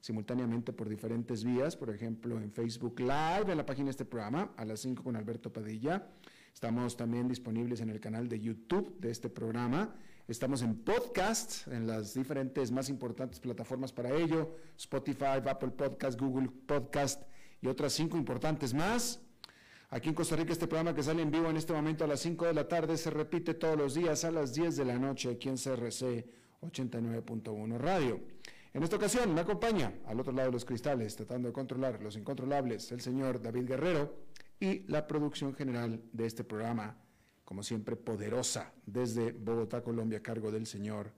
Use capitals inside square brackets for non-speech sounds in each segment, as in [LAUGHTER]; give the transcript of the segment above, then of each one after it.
simultáneamente por diferentes vías, por ejemplo en Facebook Live, en la página de este programa, a las 5 con Alberto Padilla. Estamos también disponibles en el canal de YouTube de este programa. Estamos en podcast, en las diferentes más importantes plataformas para ello, Spotify, Apple Podcast, Google Podcast y otras cinco importantes más. Aquí en Costa Rica este programa que sale en vivo en este momento a las 5 de la tarde se repite todos los días a las 10 de la noche aquí en CRC 89.1 Radio. En esta ocasión me acompaña al otro lado de los cristales, tratando de controlar los incontrolables, el señor David Guerrero y la producción general de este programa, como siempre poderosa, desde Bogotá, Colombia, a cargo del señor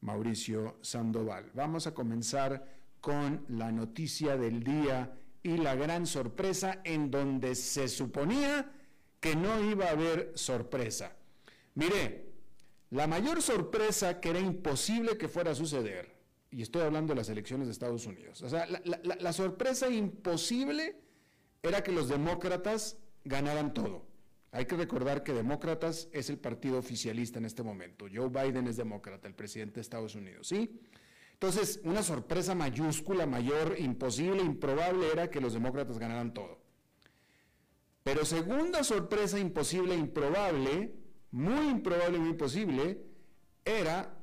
Mauricio Sandoval. Vamos a comenzar con la noticia del día y la gran sorpresa en donde se suponía que no iba a haber sorpresa. Mire, la mayor sorpresa que era imposible que fuera a suceder y estoy hablando de las elecciones de Estados Unidos. O sea, la, sorpresa imposible era que los demócratas ganaran todo. Hay que recordar que demócratas es el partido oficialista en este momento. Joe Biden es demócrata, el presidente de Estados Unidos, ¿sí? Entonces, una sorpresa mayúscula, mayor, imposible, improbable era que los demócratas ganaran todo. Pero segunda sorpresa imposible, improbable, muy improbable, muy imposible, era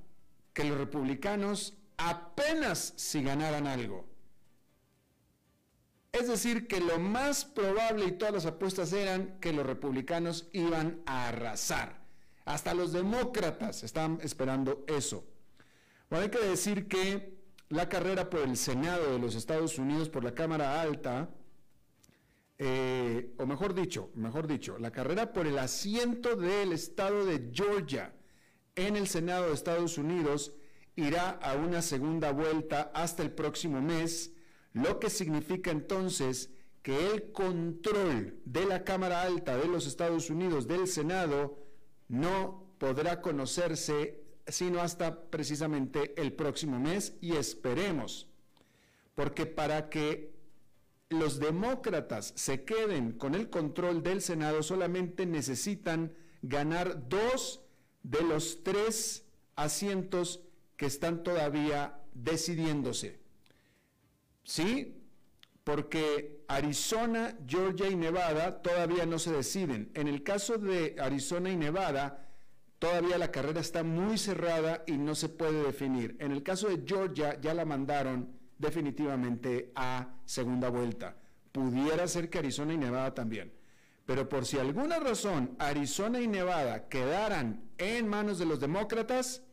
que los republicanos apenas si ganaran algo. Es decir, que lo más probable y todas las apuestas eran que los republicanos iban a arrasar. Hasta los demócratas estaban esperando eso. Bueno, hay que decir que la carrera por el Senado de los Estados Unidos, por la Cámara Alta, eh, o mejor dicho, mejor dicho, la carrera por el asiento del estado de Georgia en el Senado de Estados Unidos irá a una segunda vuelta hasta el próximo mes, lo que significa entonces que el control de la Cámara Alta de los Estados Unidos, del Senado, no podrá conocerse sino hasta precisamente el próximo mes y esperemos, porque para que los demócratas se queden con el control del Senado solamente necesitan ganar dos de los tres asientos que están todavía decidiéndose. ¿Sí? Porque Arizona, Georgia y Nevada todavía no se deciden. En el caso de Arizona y Nevada, todavía la carrera está muy cerrada y no se puede definir. En el caso de Georgia ya la mandaron definitivamente a segunda vuelta. Pudiera ser que Arizona y Nevada también. Pero por si alguna razón Arizona y Nevada quedaran en manos de los demócratas,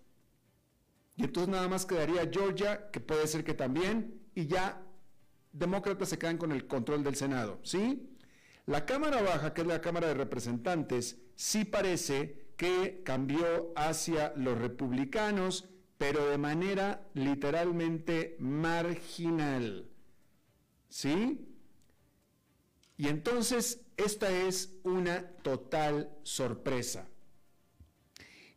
y entonces nada más quedaría Georgia, que puede ser que también, y ya demócratas se quedan con el control del Senado, ¿sí? La Cámara Baja, que es la Cámara de Representantes, sí parece que cambió hacia los republicanos, pero de manera literalmente marginal. ¿Sí? Y entonces esta es una total sorpresa.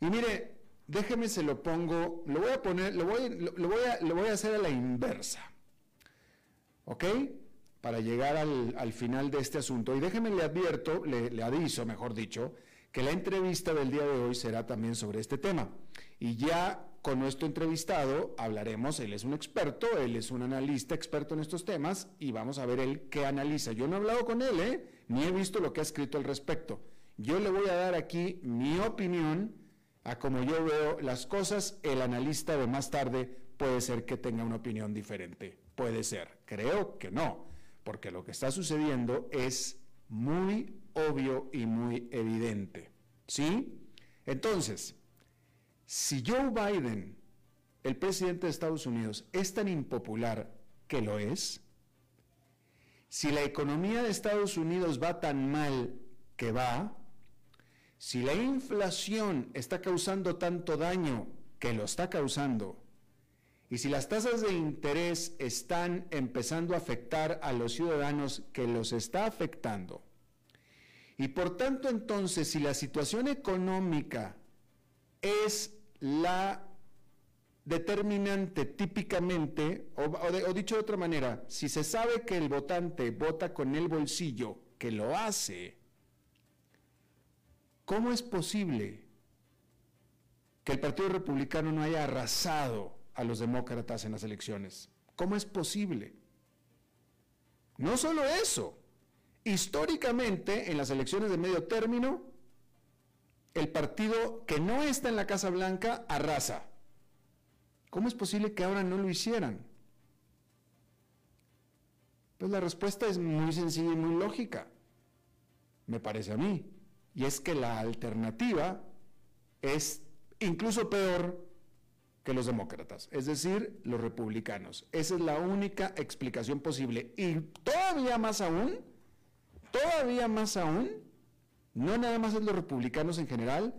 Y mire, déjeme se lo pongo, lo voy a poner, lo voy, lo, voy, a, lo voy a hacer a la inversa. ¿Ok? Para llegar al, final de este asunto. Y déjeme le advierto, le, le aviso, mejor dicho, que la entrevista del día de hoy será también sobre este tema. Y ya con nuestro entrevistado hablaremos, él es un experto, él es un analista experto en estos temas y vamos a ver él qué analiza. Yo no he hablado con él, ¿eh? ni he visto lo que ha escrito al respecto. Yo le voy a dar aquí mi opinión a como yo veo las cosas. El analista de más tarde puede ser que tenga una opinión diferente. Puede ser. Creo que no, porque lo que está sucediendo es muy obvio y muy evidente. ¿Sí? Entonces, si Joe Biden, el presidente de Estados Unidos, es tan impopular que lo es, si la economía de Estados Unidos va tan mal que va, si la inflación está causando tanto daño que lo está causando, y si las tasas de interés están empezando a afectar a los ciudadanos que los está afectando, y por tanto entonces si la situación económica es la determinante típicamente, o, dicho de otra manera, si se sabe que el votante vota con el bolsillo, que lo hace, ¿cómo es posible que el Partido Republicano no haya arrasado a los demócratas en las elecciones? ¿Cómo es posible? No solo eso, históricamente en las elecciones de medio término, el partido que no está en la Casa Blanca arrasa. ¿Cómo es posible que ahora no lo hicieran? Pues la respuesta es muy sencilla y muy lógica, me parece a mí. Y es que la alternativa es incluso peor que los demócratas, es decir, los republicanos. Esa es la única explicación posible. Y todavía más aún, todavía más aún, no nada más es los republicanos en general,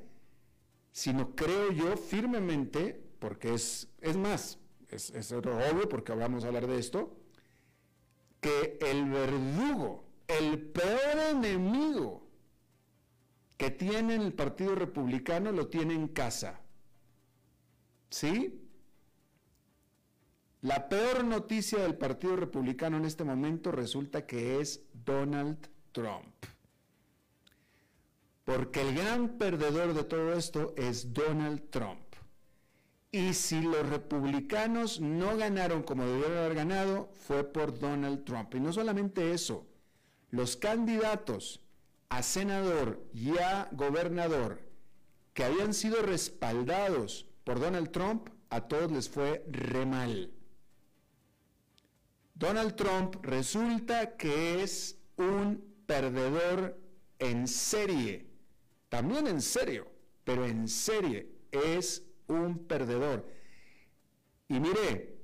sino creo yo firmemente, porque es, es más, es, es obvio porque vamos a hablar de esto, que el verdugo, el peor enemigo que tiene el Partido Republicano lo tiene en casa. ¿Sí? La peor noticia del Partido Republicano en este momento resulta que es Donald Trump porque el gran perdedor de todo esto es Donald Trump. Y si los republicanos no ganaron como debieron haber ganado, fue por Donald Trump. Y no solamente eso, los candidatos a senador y a gobernador que habían sido respaldados por Donald Trump, a todos les fue re mal. Donald Trump resulta que es un perdedor en serie también en serio, pero en serie, es un perdedor. Y mire,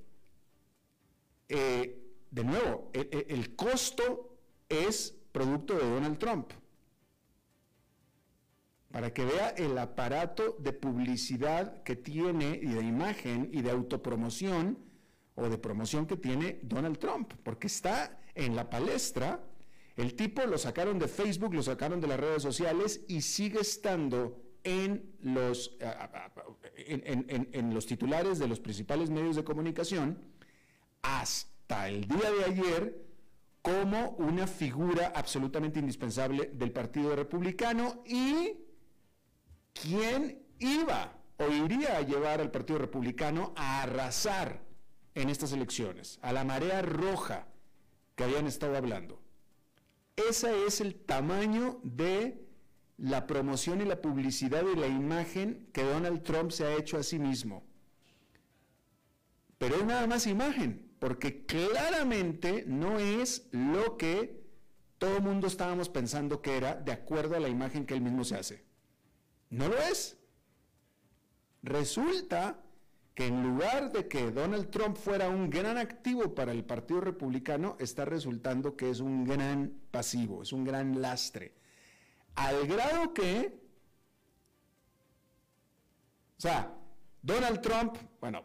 eh, de nuevo, el, e, el costo es producto de Donald Trump. Para que vea el aparato de publicidad que tiene y de imagen y de autopromoción o de promoción que tiene Donald Trump, porque está en la palestra. El tipo lo sacaron de Facebook, lo sacaron de las redes sociales y sigue estando en los, en, los titulares de los principales medios de comunicación hasta el día de ayer como una figura absolutamente indispensable del Partido Republicano y quién iba o iría a llevar al Partido Republicano a arrasar en estas elecciones, a la marea roja que habían estado hablando. Ese es el tamaño de la promoción y la publicidad y la imagen que Donald Trump se ha hecho a sí mismo. Pero es nada más imagen, porque claramente no es lo que todo el mundo estábamos pensando que era de acuerdo a la imagen que él mismo se hace. No lo es. Resulta que en lugar de que Donald Trump fuera un gran activo para el Partido Republicano, está resultando que es un gran pasivo, es un gran lastre. Al grado que, o sea, Donald Trump, bueno,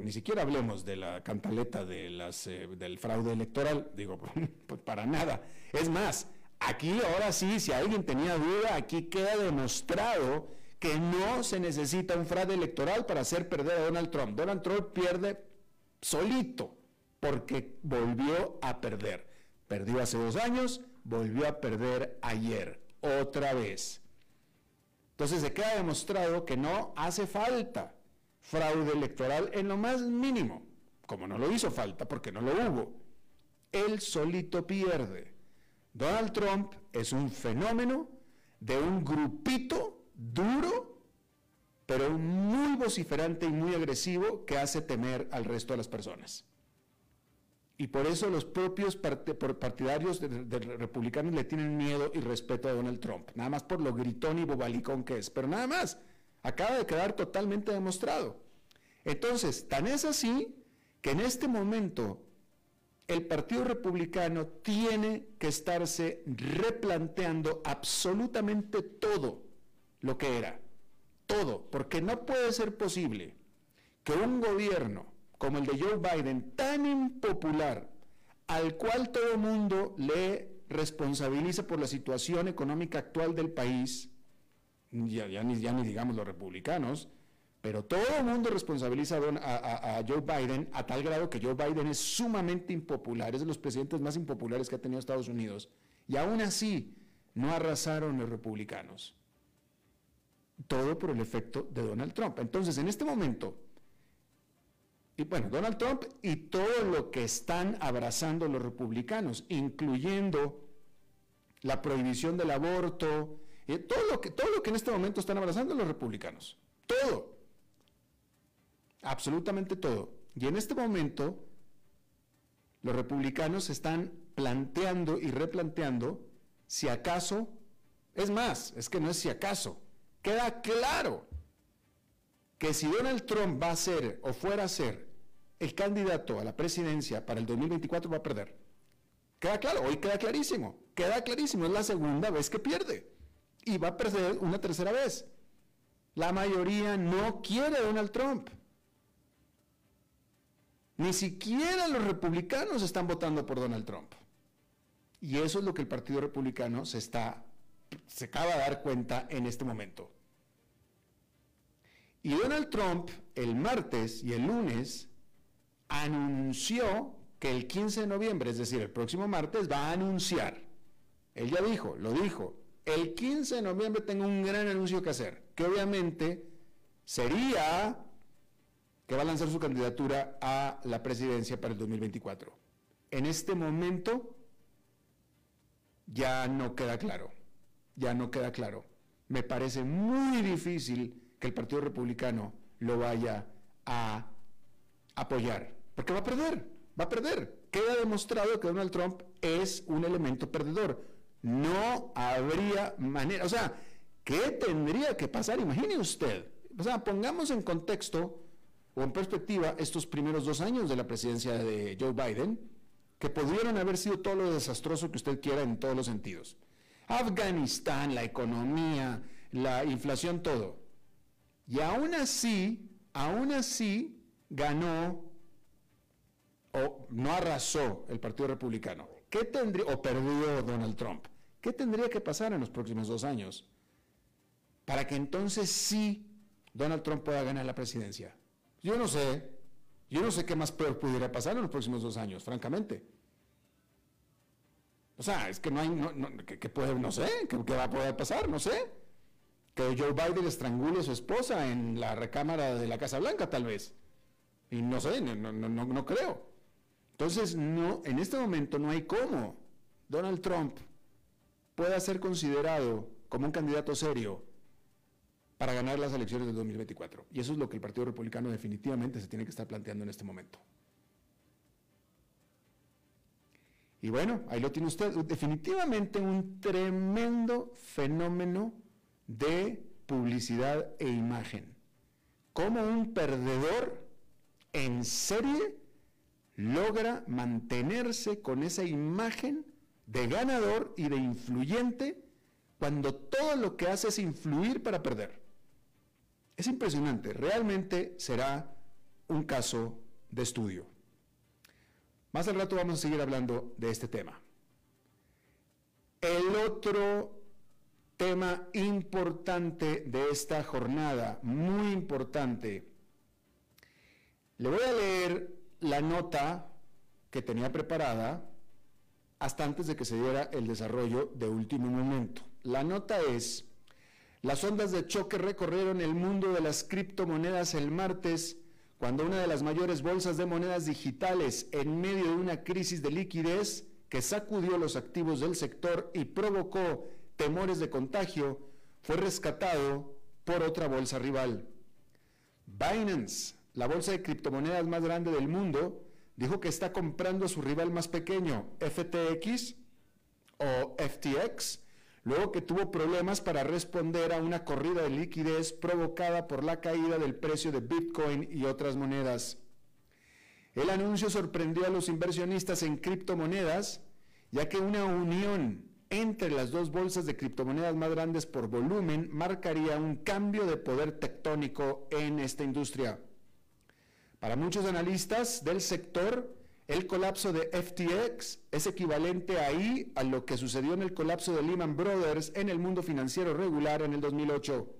ni siquiera hablemos de la cantaleta de las, eh, del fraude electoral, digo, [LAUGHS] pues para nada. Es más, aquí ahora sí, si alguien tenía duda, aquí queda demostrado que no se necesita un fraude electoral para hacer perder a Donald Trump. Donald Trump pierde solito porque volvió a perder. Perdió hace dos años, volvió a perder ayer, otra vez. Entonces se queda demostrado que no hace falta fraude electoral en lo más mínimo, como no lo hizo falta porque no lo hubo. Él solito pierde. Donald Trump es un fenómeno de un grupito duro, pero muy vociferante y muy agresivo que hace temer al resto de las personas. Y por eso los propios partidarios de, republicanos le tienen miedo y respeto a Donald Trump, nada más por lo gritón y bobalicón que es, pero nada más, acaba de quedar totalmente demostrado. Entonces, tan es así que en este momento el Partido Republicano tiene que estarse replanteando absolutamente todo lo que era, todo, porque no puede ser posible que un gobierno como el de Joe Biden, tan impopular, al cual todo el mundo le responsabiliza por la situación económica actual del país, ya, ni, digamos los republicanos, pero todo el mundo responsabiliza a, Joe Biden a tal grado que Joe Biden es sumamente impopular, es de los presidentes más impopulares que ha tenido Estados Unidos, y aún así no arrasaron los republicanos. Todo por el efecto de Donald Trump. Entonces, en este momento, y bueno, Donald Trump y todo lo que están abrazando los republicanos, incluyendo la prohibición del aborto, y todo, lo que, todo lo que en este momento están abrazando los republicanos. Todo. Absolutamente todo. Y en este momento, los republicanos están planteando y replanteando si acaso, es más, es que no es si acaso, queda claro que si Donald Trump va a ser o fuera a ser el candidato a la presidencia para el 2024 va a perder. Queda claro, hoy queda clarísimo, queda clarísimo, es la segunda vez que pierde y va a perder una tercera vez. La mayoría no quiere a Donald Trump. Ni siquiera los republicanos están votando por Donald Trump. Y eso es lo que el Partido Republicano se está se acaba de dar cuenta en este momento. Y Donald Trump el martes y el lunes anunció que el 15 de noviembre, es decir, el próximo martes, va a anunciar. Él ya dijo, lo dijo, el 15 de noviembre tengo un gran anuncio que hacer, que obviamente sería que va a lanzar su candidatura a la presidencia para el 2024. En este momento ya no queda claro, ya no queda claro. Me parece muy difícil que el Partido Republicano lo vaya a apoyar. Porque va a perder, va a perder. Queda demostrado que Donald Trump es un elemento perdedor. No habría manera, o sea, ¿qué tendría que pasar? Imagine usted. O sea, pongamos en contexto o en perspectiva estos primeros dos años de la presidencia de Joe Biden, que pudieron haber sido todo lo desastroso que usted quiera en todos los sentidos. Afganistán, la economía, la inflación, todo. Y aún así, aún así, ganó o no arrasó el Partido Republicano, ¿qué tendría, o perdió Donald Trump? ¿Qué tendría que pasar en los próximos dos años para que entonces sí Donald Trump pueda ganar la presidencia? Yo no sé, yo no sé qué más peor pudiera pasar en los próximos dos años, francamente. O sea, es que no hay, no, que, puede, no sé, ¿qué, va a poder pasar? No sé. Que Joe Biden estrangule a su esposa en la recámara de la Casa Blanca, tal vez. Y no sé, no, no, no, no creo. Entonces, no, en este momento no hay cómo Donald Trump pueda ser considerado como un candidato serio para ganar las elecciones del 2024. Y eso es lo que el Partido Republicano definitivamente se tiene que estar planteando en este momento. Y bueno, ahí lo tiene usted. Definitivamente un tremendo fenómeno de publicidad e imagen. Como un perdedor en serie logra mantenerse con esa imagen de ganador y de influyente cuando todo lo que hace es influir para perder. Es impresionante, realmente será un caso de estudio. Más al rato vamos a seguir hablando de este tema. El otro tema importante de esta jornada, muy importante, le voy a leer la nota que tenía preparada hasta antes de que se diera el desarrollo de último momento. La nota es, Las ondas de choque recorrieron el mundo de las criptomonedas el martes, cuando una de las mayores bolsas de monedas digitales, en medio de una crisis de liquidez que sacudió los activos del sector y provocó temores de contagio, fue rescatado por otra bolsa rival. Binance, la bolsa de criptomonedas más grande del mundo, dijo que está comprando a su rival más pequeño, FTX o FTX, luego que tuvo problemas para responder a una corrida de liquidez provocada por la caída del precio de Bitcoin y otras monedas. El anuncio sorprendió a los inversionistas en criptomonedas, ya que una unión entre las dos bolsas de criptomonedas más grandes por volumen marcaría un cambio de poder tectónico en esta industria. Para muchos analistas del sector, el colapso de FTX es equivalente ahí a lo que sucedió en el colapso de Lehman Brothers en el mundo financiero regular en el 2008.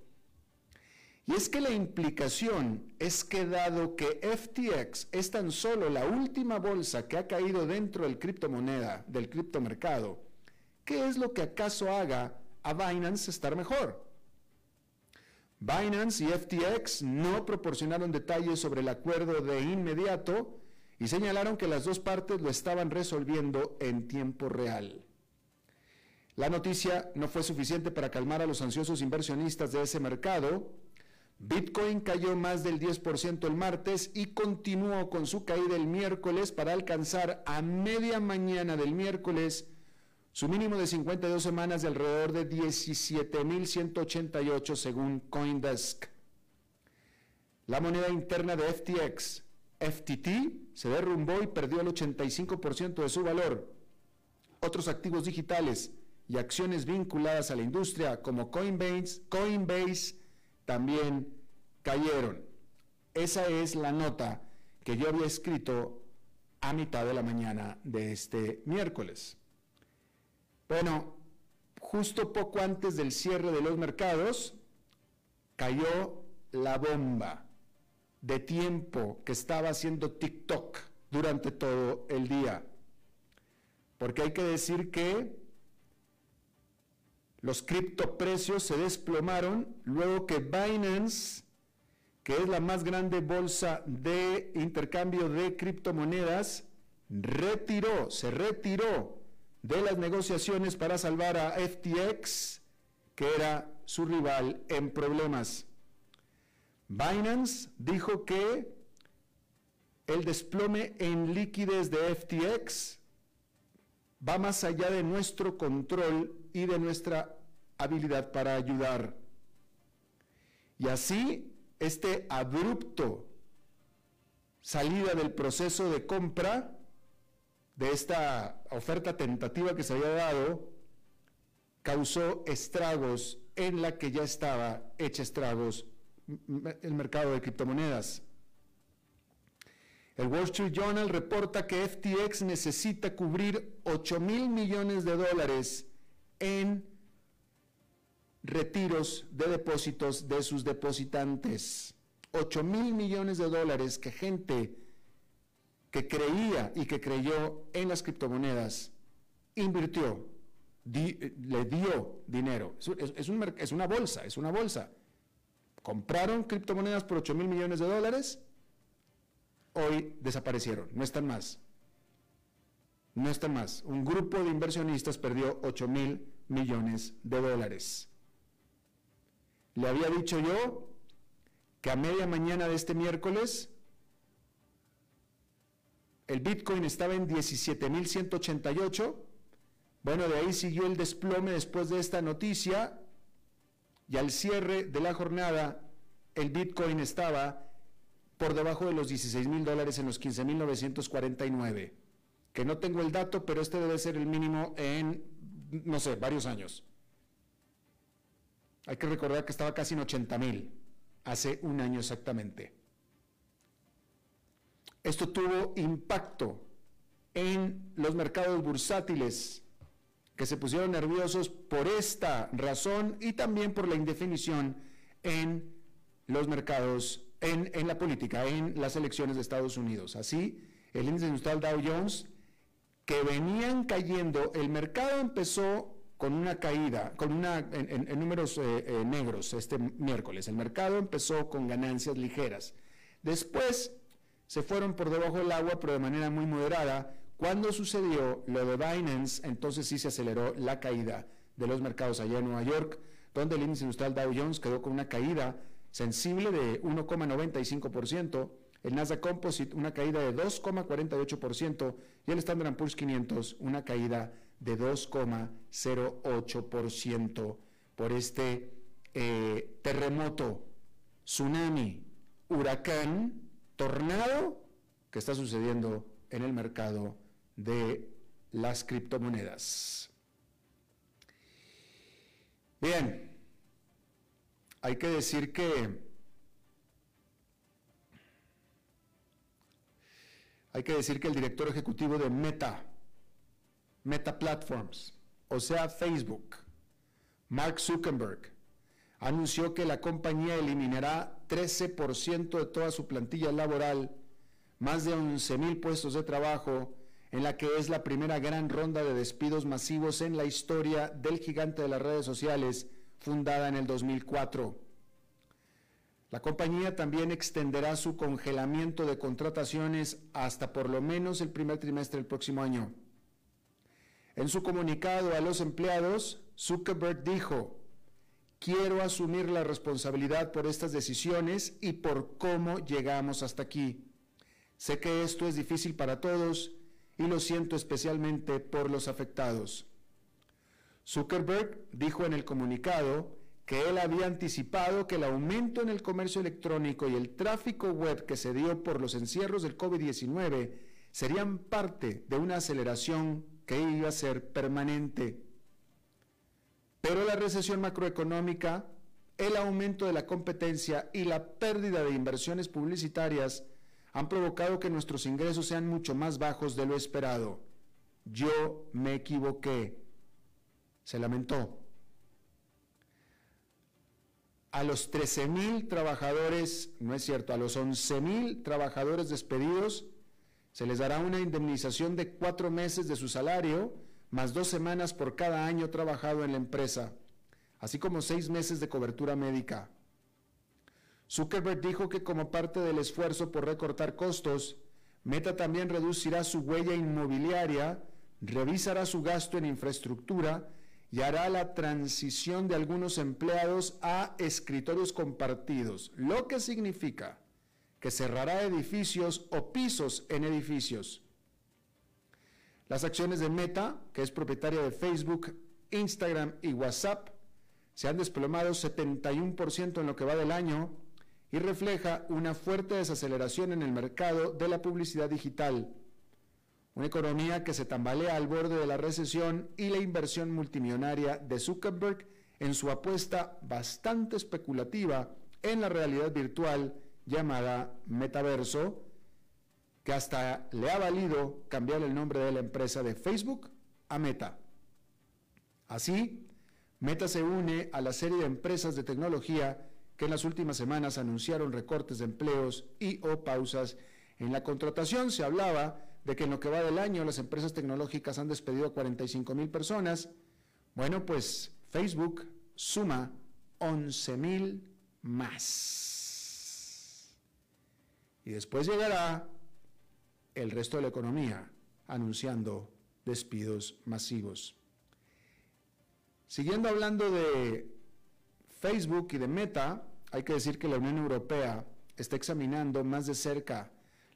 Y es que la implicación es que dado que FTX es tan solo la última bolsa que ha caído dentro del criptomoneda, del criptomercado, ¿qué es lo que acaso haga a Binance estar mejor? Binance y FTX no proporcionaron detalles sobre el acuerdo de inmediato y señalaron que las dos partes lo estaban resolviendo en tiempo real. La noticia no fue suficiente para calmar a los ansiosos inversionistas de ese mercado. Bitcoin cayó más del 10% el martes y continuó con su caída el miércoles para alcanzar a media mañana del miércoles su mínimo de 52 semanas de alrededor de 17.188 según Coindesk. La moneda interna de FTX, FTT, se derrumbó y perdió el 85% de su valor. Otros activos digitales y acciones vinculadas a la industria como Coinbase, Coinbase también cayeron. Esa es la nota que yo había escrito a mitad de la mañana de este miércoles. Bueno, justo poco antes del cierre de los mercados, cayó la bomba de tiempo que estaba haciendo TikTok durante todo el día. Porque hay que decir que los criptoprecios se desplomaron luego que Binance, que es la más grande bolsa de intercambio de criptomonedas, retiró, se retiró de las negociaciones para salvar a FTX, que era su rival en problemas. Binance dijo que el desplome en liquidez de FTX va más allá de nuestro control y de nuestra habilidad para ayudar. Y así, este abrupto salida del proceso de compra de esta oferta tentativa que se había dado causó estragos en la que ya estaba hecha estragos el mercado de criptomonedas. El Wall Street Journal reporta que FTX necesita cubrir 8 mil millones de dólares en retiros de depósitos de sus depositantes. 8 mil millones de dólares que gente que creía y que creyó en las criptomonedas, invirtió, le dio dinero. Es, es, una bolsa, es una bolsa. Compraron criptomonedas por 8 mil millones de dólares, hoy desaparecieron, no están más. No están más. Un grupo de inversionistas perdió 8 mil millones de dólares. Le había dicho yo que a media mañana de este miércoles el Bitcoin estaba en 17.188. Bueno, de ahí siguió el desplome después de esta noticia y al cierre de la jornada el Bitcoin estaba por debajo de los 16 mil dólares en los 15.949. Que no tengo el dato, pero este debe ser el mínimo en, no sé, varios años. Hay que recordar que estaba casi en 80 mil, hace un año exactamente. Esto tuvo impacto en los mercados bursátiles que se pusieron nerviosos por esta razón y también por la indefinición en los mercados, en, la política, en las elecciones de Estados Unidos. Así, el índice industrial Dow Jones, que venían cayendo, el mercado empezó con una caída, con una, en, números eh, eh, negros este miércoles. El mercado empezó con ganancias ligeras. Después se fueron por debajo del agua, pero de manera muy moderada. Cuando sucedió lo de Binance, entonces sí se aceleró la caída de los mercados allá en Nueva York, donde el índice industrial Dow Jones quedó con una caída sensible de 1,95%, el Nasdaq Composite una caída de 2,48% y el Standard Poor's 500 una caída de 2,08% por este eh, terremoto, tsunami, huracán, tornado que está sucediendo en el mercado de las criptomonedas. Bien, hay que decir que hay que decir que el director ejecutivo de Meta, Meta Platforms, o sea Facebook, Mark Zuckerberg, anunció que la compañía eliminará 13% de toda su plantilla laboral, más de 11 mil puestos de trabajo, en la que es la primera gran ronda de despidos masivos en la historia del gigante de las redes sociales, fundada en el 2004. La compañía también extenderá su congelamiento de contrataciones hasta por lo menos el primer trimestre del próximo año. En su comunicado a los empleados, Zuckerberg dijo, quiero asumir la responsabilidad por estas decisiones y por cómo llegamos hasta aquí. Sé que esto es difícil para todos y lo siento especialmente por los afectados. Zuckerberg dijo en el comunicado que él había anticipado que el aumento en el comercio electrónico y el tráfico web que se dio por los encierros del COVID-19 serían parte de una aceleración que iba a ser permanente. Pero la recesión macroeconómica, el aumento de la competencia y la pérdida de inversiones publicitarias han provocado que nuestros ingresos sean mucho más bajos de lo esperado. Yo me equivoqué. Se lamentó. A los 13 mil trabajadores, no es cierto, a los 11 mil trabajadores despedidos, se les dará una indemnización de cuatro meses de su salario, más dos semanas por cada año trabajado en la empresa, así como seis meses de cobertura médica. Zuckerberg dijo que como parte del esfuerzo por recortar costos, Meta también reducirá su huella inmobiliaria, revisará su gasto en infraestructura y hará la transición de algunos empleados a escritorios compartidos, lo que significa que cerrará edificios o pisos en edificios. Las acciones de Meta, que es propietaria de Facebook, Instagram y WhatsApp, se han desplomado 71% en lo que va del año y refleja una fuerte desaceleración en el mercado de la publicidad digital, una economía que se tambalea al borde de la recesión y la inversión multimillonaria de Zuckerberg en su apuesta bastante especulativa en la realidad virtual llamada metaverso, que hasta le ha valido cambiar el nombre de la empresa de Facebook a Meta. Así, Meta se une a la serie de empresas de tecnología que en las últimas semanas anunciaron recortes de empleos y o pausas en la contratación. Se hablaba de que en lo que va del año las empresas tecnológicas han despedido a 45 mil personas. Bueno, pues Facebook suma 11 mil más. Y después llegará el resto de la economía anunciando despidos masivos. Siguiendo hablando de Facebook y de Meta, hay que decir que la Unión Europea está examinando más de cerca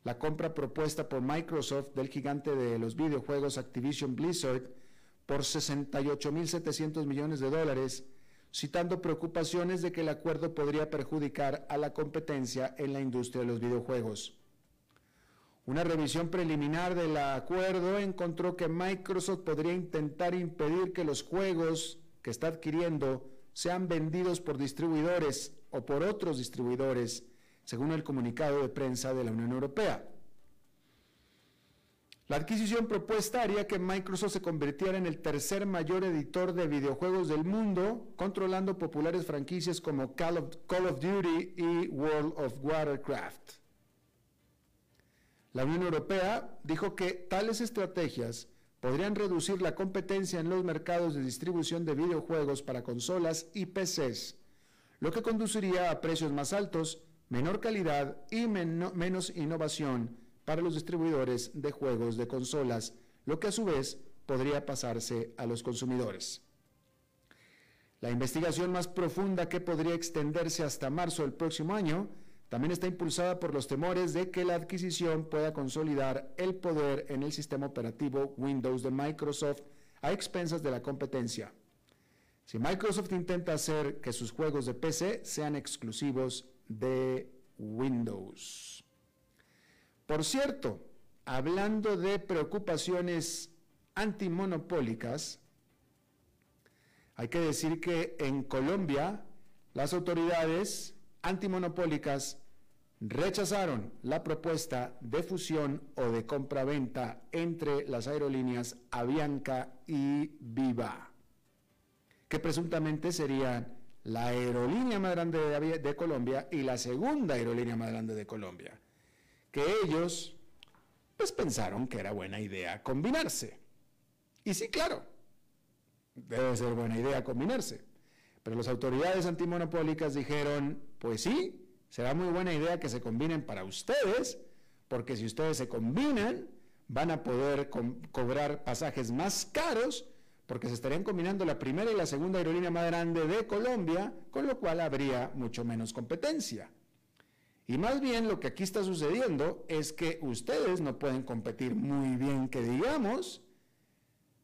la compra propuesta por Microsoft del gigante de los videojuegos Activision Blizzard por 68.700 millones de dólares, citando preocupaciones de que el acuerdo podría perjudicar a la competencia en la industria de los videojuegos. Una revisión preliminar del acuerdo encontró que Microsoft podría intentar impedir que los juegos que está adquiriendo sean vendidos por distribuidores o por otros distribuidores, según el comunicado de prensa de la Unión Europea. La adquisición propuesta haría que Microsoft se convirtiera en el tercer mayor editor de videojuegos del mundo, controlando populares franquicias como Call of, Duty y World of Warcraft. La Unión Europea dijo que tales estrategias podrían reducir la competencia en los mercados de distribución de videojuegos para consolas y PCs, lo que conduciría a precios más altos, menor calidad y menos innovación para los distribuidores de juegos de consolas, lo que a su vez podría pasarse a los consumidores. La investigación más profunda que podría extenderse hasta marzo del próximo año también está impulsada por los temores de que la adquisición pueda consolidar el poder en el sistema operativo Windows de Microsoft a expensas de la competencia. Si Microsoft intenta hacer que sus juegos de PC sean exclusivos de Windows. Por cierto, hablando de preocupaciones antimonopólicas, hay que decir que en Colombia las autoridades antimonopólicas rechazaron la propuesta de fusión o de compraventa entre las aerolíneas Avianca y Viva, que presuntamente serían la aerolínea más grande de, Colombia y la segunda aerolínea más grande de Colombia, que ellos pues pensaron que era buena idea combinarse. Y sí, claro, debe ser buena idea combinarse. Pero las autoridades antimonopólicas dijeron, pues sí, será muy buena idea que se combinen para ustedes, porque si ustedes se combinan, van a poder cobrar pasajes más caros, porque se estarían combinando la primera y la segunda aerolínea más grande de Colombia, con lo cual habría mucho menos competencia. Y más bien lo que aquí está sucediendo es que ustedes no pueden competir muy bien, que digamos,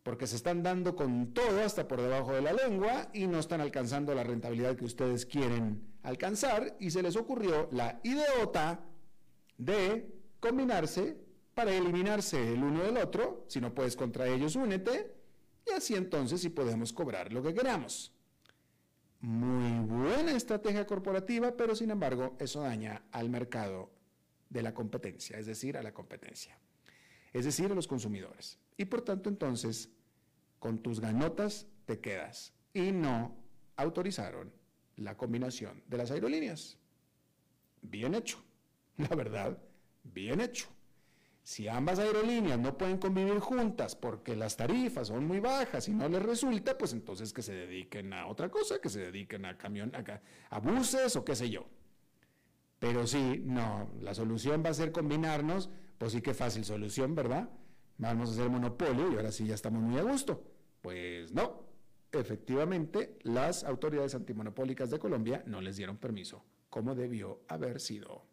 porque se están dando con todo hasta por debajo de la lengua y no están alcanzando la rentabilidad que ustedes quieren alcanzar y se les ocurrió la idiota de combinarse para eliminarse el uno del otro, si no puedes contra ellos, únete, y así entonces sí podemos cobrar lo que queramos. Muy buena estrategia corporativa, pero sin embargo eso daña al mercado de la competencia, es decir, a la competencia, es decir, a los consumidores. Y por tanto entonces con tus ganotas te quedas. Y no autorizaron la combinación de las aerolíneas. Bien hecho, [LAUGHS] la verdad, bien hecho. Si ambas aerolíneas no pueden convivir juntas porque las tarifas son muy bajas y no les resulta, pues entonces que se dediquen a otra cosa, que se dediquen a camión, a, buses o qué sé yo. Pero sí, no, la solución va a ser combinarnos, pues sí que fácil solución, ¿verdad? vamos a hacer monopolio y ahora sí ya estamos muy a gusto. Pues no, efectivamente las autoridades antimonopólicas de Colombia no les dieron permiso, como debió haber sido.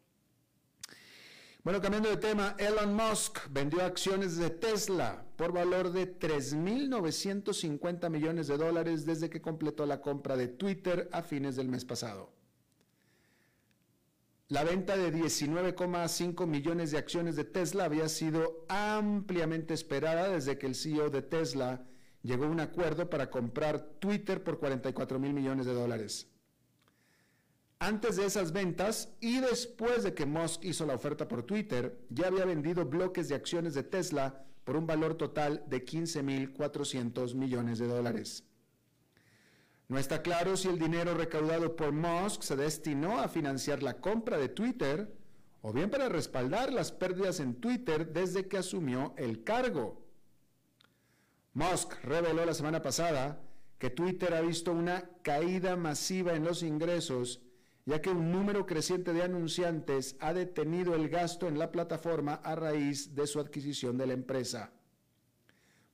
Bueno, cambiando de tema, Elon Musk vendió acciones de Tesla por valor de 3.950 millones de dólares desde que completó la compra de Twitter a fines del mes pasado. La venta de 19,5 millones de acciones de Tesla había sido ampliamente esperada desde que el CEO de Tesla llegó a un acuerdo para comprar Twitter por 44 mil millones de dólares. Antes de esas ventas y después de que Musk hizo la oferta por Twitter, ya había vendido bloques de acciones de Tesla por un valor total de 15.400 millones de dólares. No está claro si el dinero recaudado por Musk se destinó a financiar la compra de Twitter o bien para respaldar las pérdidas en Twitter desde que asumió el cargo. Musk reveló la semana pasada que Twitter ha visto una caída masiva en los ingresos, ya que un número creciente de anunciantes ha detenido el gasto en la plataforma a raíz de su adquisición de la empresa.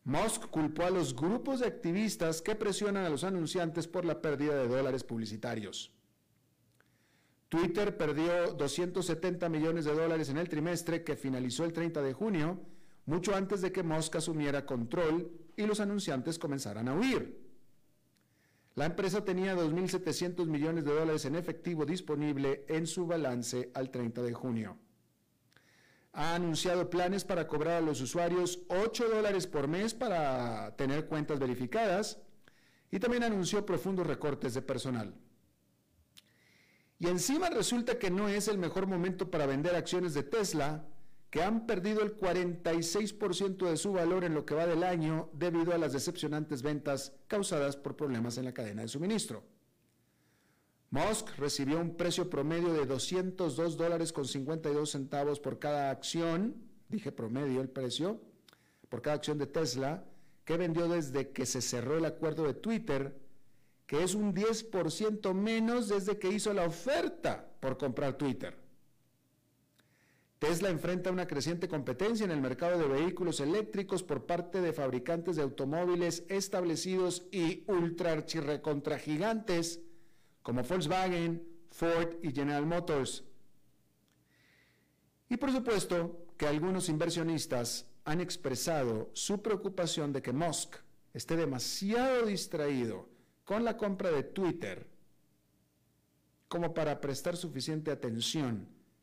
Musk culpó a los grupos de activistas que presionan a los anunciantes por la pérdida de dólares publicitarios. Twitter perdió 270 millones de dólares en el trimestre que finalizó el 30 de junio, mucho antes de que Musk asumiera control y los anunciantes comenzaran a huir. La empresa tenía 2.700 millones de dólares en efectivo disponible en su balance al 30 de junio ha anunciado planes para cobrar a los usuarios 8 dólares por mes para tener cuentas verificadas y también anunció profundos recortes de personal. Y encima resulta que no es el mejor momento para vender acciones de Tesla, que han perdido el 46% de su valor en lo que va del año debido a las decepcionantes ventas causadas por problemas en la cadena de suministro. Musk recibió un precio promedio de 202 dólares con 52 centavos por cada acción, dije promedio el precio, por cada acción de Tesla que vendió desde que se cerró el acuerdo de Twitter, que es un 10% menos desde que hizo la oferta por comprar Twitter. Tesla enfrenta una creciente competencia en el mercado de vehículos eléctricos por parte de fabricantes de automóviles establecidos y ultra gigantes como Volkswagen, Ford y General Motors. Y por supuesto que algunos inversionistas han expresado su preocupación de que Musk esté demasiado distraído con la compra de Twitter como para prestar suficiente atención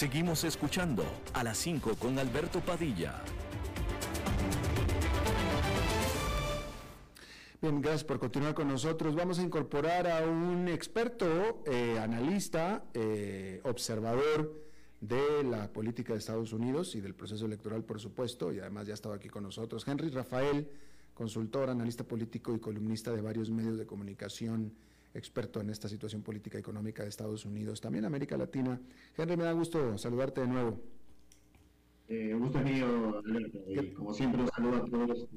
Seguimos escuchando a las 5 con Alberto Padilla. Bien, gracias por continuar con nosotros. Vamos a incorporar a un experto, eh, analista, eh, observador de la política de Estados Unidos y del proceso electoral, por supuesto, y además ya ha estado aquí con nosotros. Henry Rafael, consultor, analista político y columnista de varios medios de comunicación experto en esta situación política y económica de Estados Unidos, también América Latina. Henry, me da gusto saludarte de nuevo. Eh, un gusto mío, Alberto, y como siempre un saludo a todos,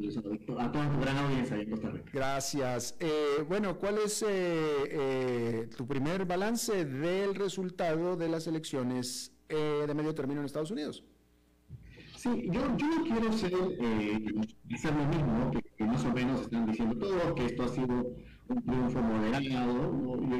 a toda tu gran audiencia en Costa Rica. Gracias. Eh, bueno, ¿cuál es eh, tu primer balance del resultado de las elecciones de medio término en Estados Unidos? Sí, yo, yo no quiero ser, hacer lo mismo que, que, más o menos están diciendo todos, que esto ha sido un triunfo moderado. Yo,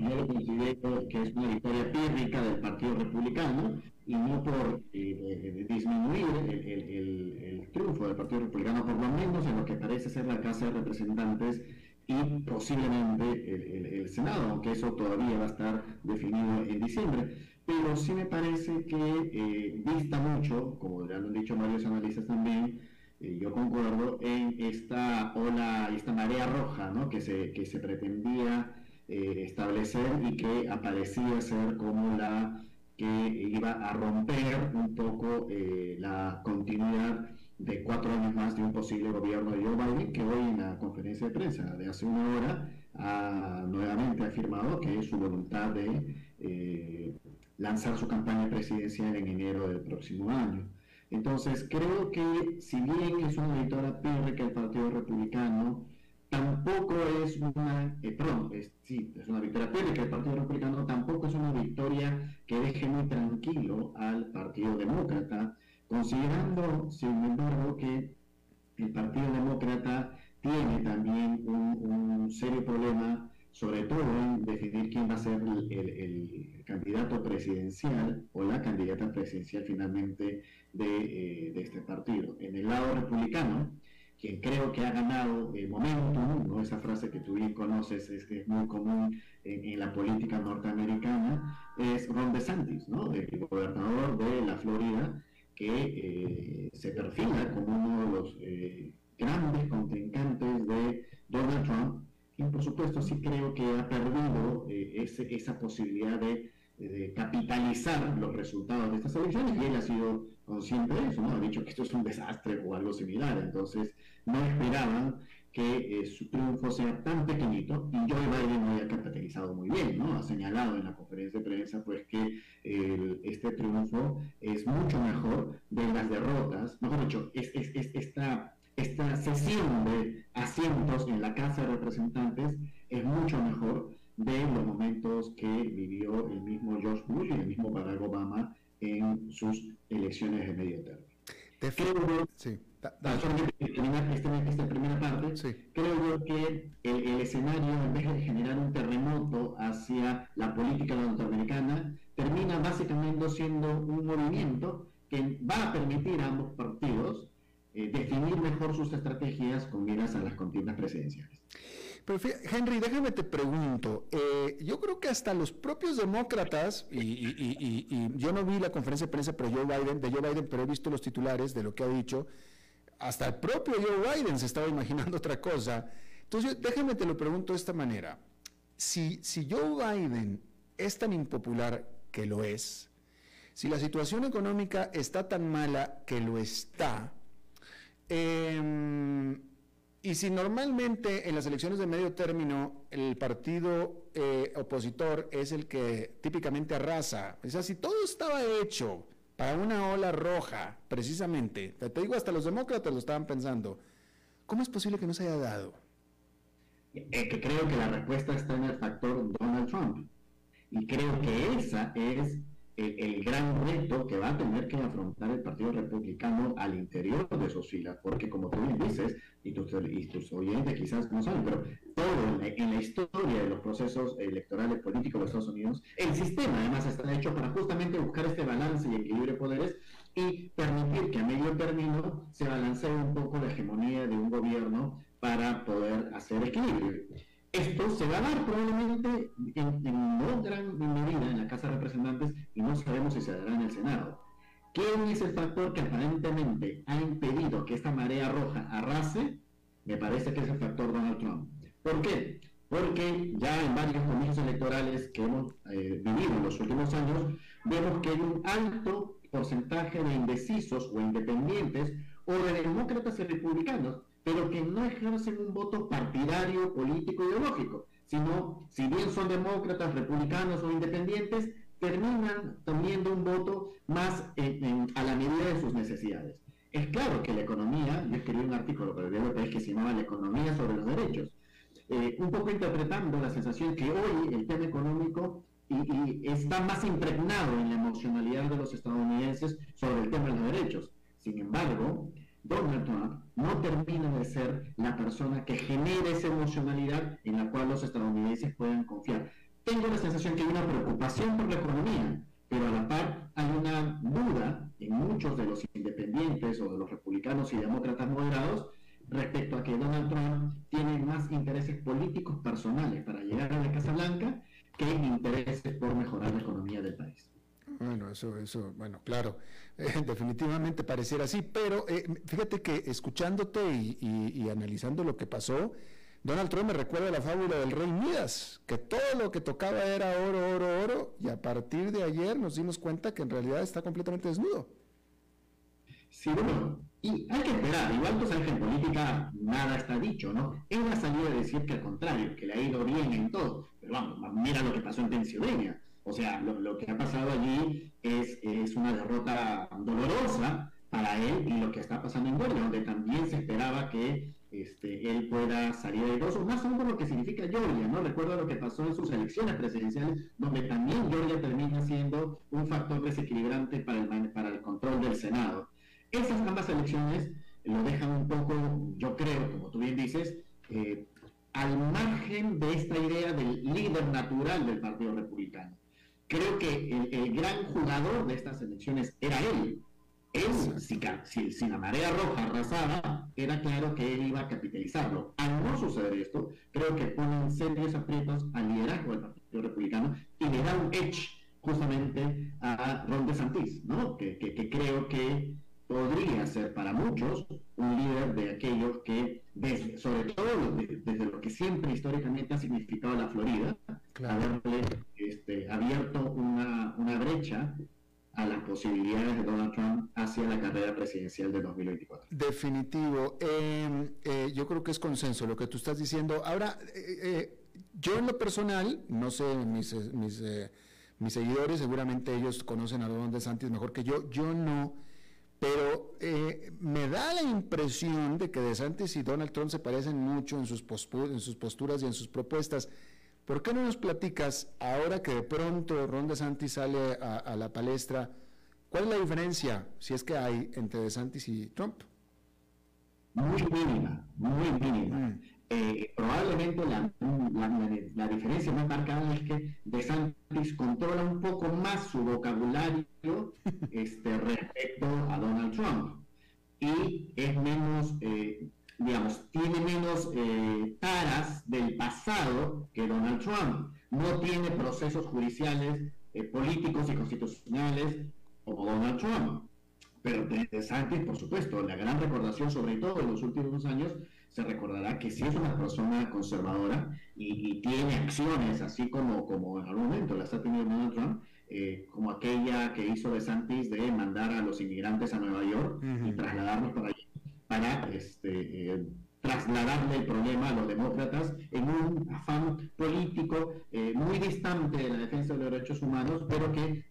yo, lo, considero que es una victoria pírrica del Partido Republicano y no por eh, disminuir el, el, triunfo del Partido Republicano, por lo menos en lo que parece ser la Casa de Representantes y posiblemente el, Senado, aunque eso todavía va a estar definido en diciembre. Pero sí me parece que eh, vista mucho, como ya han dicho varios analistas también, eh, yo concuerdo en esta ola, esta marea roja ¿no? que, se, que se pretendía eh, establecer y que aparecía ser como la que iba a romper un poco eh, la continuidad de cuatro años más de un posible gobierno de Joe Biden, que hoy en la conferencia de prensa de hace una hora ha nuevamente afirmado que es su voluntad de lanzar su campaña presidencial en enero del próximo año. Entonces, creo que si bien es una victoria que el Partido Republicano, tampoco es una, eh, perdón, es, sí, es una victoria que el Partido Republicano, tampoco es una victoria que deje muy tranquilo al Partido Demócrata, considerando, sin embargo, que el Partido Demócrata tiene también un serio problema sobre todo en definir quién va a ser el, candidato presidencial o la candidata presidencial finalmente eh, de, este partido. En el lado republicano, quien creo que ha ganado el momentum, ¿no? esa frase que tú bien conoces, es que es muy común en, la política norteamericana, es Ron DeSantis, ¿no? el gobernador de la Florida, que eh, se perfila como uno de los eh, grandes contrincantes de Donald Trump y por supuesto sí creo que ha perdido eh, esa posibilidad de, capitalizar los resultados de estas elecciones y él ha sido consciente de eso, ¿no? ha dicho que esto es un desastre o algo similar, entonces no esperaban que eh, su triunfo sea tan pequeñito y Joe Biden lo haya capitalizado muy bien, ¿no? Ha señalado en la conferencia de prensa pues que este triunfo es mucho mejor de las derrotas, mejor dicho, es, es, es esta esta sesión de asientos en la Casa de Representantes es mucho mejor de los momentos que vivió el mismo George Bush y el mismo Barack Obama en sus elecciones de medio término. Creo, sí. esta, primera parte, creo que el, escenario, en vez de generar un terremoto hacia la política norteamericana, termina básicamente siendo un movimiento que va a permitir a ambos partidos eh, definir mejor sus estrategias con miras a las contiendas presidenciales. Pero Henry, déjame te pregunto, eh, yo creo que hasta los propios demócratas, y, yo no vi la conferencia de prensa pero Joe Biden, de Joe Biden, pero he visto los titulares de lo que ha dicho, hasta el propio Joe Biden se estaba imaginando [LAUGHS] otra cosa. Entonces, déjame te lo pregunto de esta manera. Si, si Joe Biden es tan impopular que lo es, si la situación económica está tan mala que lo está, eh, y si normalmente en las elecciones de medio término el partido eh, opositor es el que típicamente arrasa, o sea, si todo estaba hecho para una ola roja, precisamente, te digo, hasta los demócratas lo estaban pensando, ¿cómo es posible que no se haya dado? Que creo que la respuesta está en el factor Donald Trump. Y creo que esa es el, gran reto que va a tener que afrontar el Partido Republicano al interior de sus filas, porque como tú bien dices, y tus, oyentes quizás no saben, pero todo en la, historia de los procesos electorales políticos de Estados Unidos, el sistema además está hecho para justamente buscar este balance y equilibrio de poderes y permitir que a medio término se balancee un poco la hegemonía de un gobierno para poder hacer equilibrio. Esto se va a dar probablemente en, no gran medida en la Casa de Representantes y no sabemos si se dará en el Senado. ¿Quién es el factor que aparentemente ha impedido que esta marea roja arrase? Me parece que es el factor Donald Trump. ¿Por qué? Porque ya en varios comicios electorales que hemos eh, vivido en los últimos años, vemos que hay un alto porcentaje de indecisos o independientes o de demócratas y republicanos pero que no ejercen un voto partidario, político, ideológico, sino, si bien son demócratas, republicanos o independientes, terminan teniendo un voto más a la medida de sus necesidades. Es claro que la economía, yo escribí un artículo para el diario País que se llamaba La economía sobre los derechos, eh, un poco interpretando la sensación que hoy el tema económico y, está más impregnado en la emocionalidad de los estadounidenses sobre el tema de los derechos. Sin embargo, Donald Trump no termina de ser la persona que genera esa emocionalidad en la cual los estadounidenses pueden confiar. Tengo la sensación que hay una preocupación por la economía, pero a la par hay una duda en muchos de los independientes o de los republicanos y demócratas moderados respecto a que Donald Trump tiene más intereses políticos personales para llegar a la Casa Blanca que intereses por mejorar la economía del país. Bueno, eso, eso, bueno, claro, [LAUGHS] definitivamente pareciera así, pero eh, fíjate que escuchándote y, analizando lo que pasó, Donald Trump me recuerda la fábula del rey Midas, que todo lo que tocaba era oro, oro, oro, y a partir de ayer nos dimos cuenta que en realidad está completamente desnudo. Sí, bueno, y hay que esperar, igual sabes que en política nada está dicho, ¿no? Él ha salido a decir que al contrario, que le ha ido bien en todo, pero vamos, mira lo que pasó en Pensilvania o sea, lo, que ha pasado allí es, es, una derrota dolorosa para él y lo que está pasando en Georgia, donde también se esperaba que este, él pueda salir eso, más aún lo que significa Georgia, ¿no? Recuerda lo que pasó en sus elecciones presidenciales, donde también Georgia termina siendo un factor desequilibrante para el, para el control del Senado. Esas ambas elecciones lo dejan un poco, yo creo, como tú bien dices, eh, al margen de esta idea del líder natural del Partido Republicano creo que el, gran jugador de estas elecciones era él. Él, si, si, la marea roja arrasaba, era claro que él iba a capitalizarlo. Al no suceder esto, creo que pone en serios aprietos al liderazgo del Partido Republicano y le da un edge justamente a Ron DeSantis, ¿no? que, que creo que podría ser para muchos un líder de aquellos que, sobre todo desde, lo que siempre históricamente ha significado la Florida, haberle este, abierto una, una, brecha a las posibilidades de Donald Trump hacia la carrera presidencial de 2024. Definitivo. Em, eh, yo creo que es consenso lo que tú estás diciendo. Ahora, eh, eh, yo en lo personal, no sé, mis, mis, mis seguidores, seguramente ellos conocen a Donald DeSantis mejor que yo, yo no pero eh, me da la impresión de que DeSantis y Donald Trump se parecen mucho en sus, en sus posturas y en sus propuestas. ¿Por qué no nos platicas, ahora que de pronto Ron DeSantis sale a, la palestra, ¿Cuál es la diferencia, si es que hay, entre DeSantis y Trump? Muy mínima, muy mínima. Mm. Eh, probablemente la, la, diferencia más marcada es que DeSantis controla un poco más su vocabulario [LAUGHS] este, respecto a Donald Trump y es menos, eh, digamos, tiene menos eh, taras del pasado que Donald Trump. No tiene procesos judiciales, políticos y constitucionales como Donald Trump. Pero DeSantis, por supuesto, la gran recordación, sobre todo en los últimos años, se recordará que sí es una persona conservadora y, tiene acciones, así como, como en algún momento las ha tenido Donald Trump, eh, como aquella que hizo de Santis de mandar a los inmigrantes a Nueva York y trasladarlos para allí, para este, eh, trasladarle el problema a los demócratas en un afán político eh, muy distante de la defensa de los derechos humanos, pero que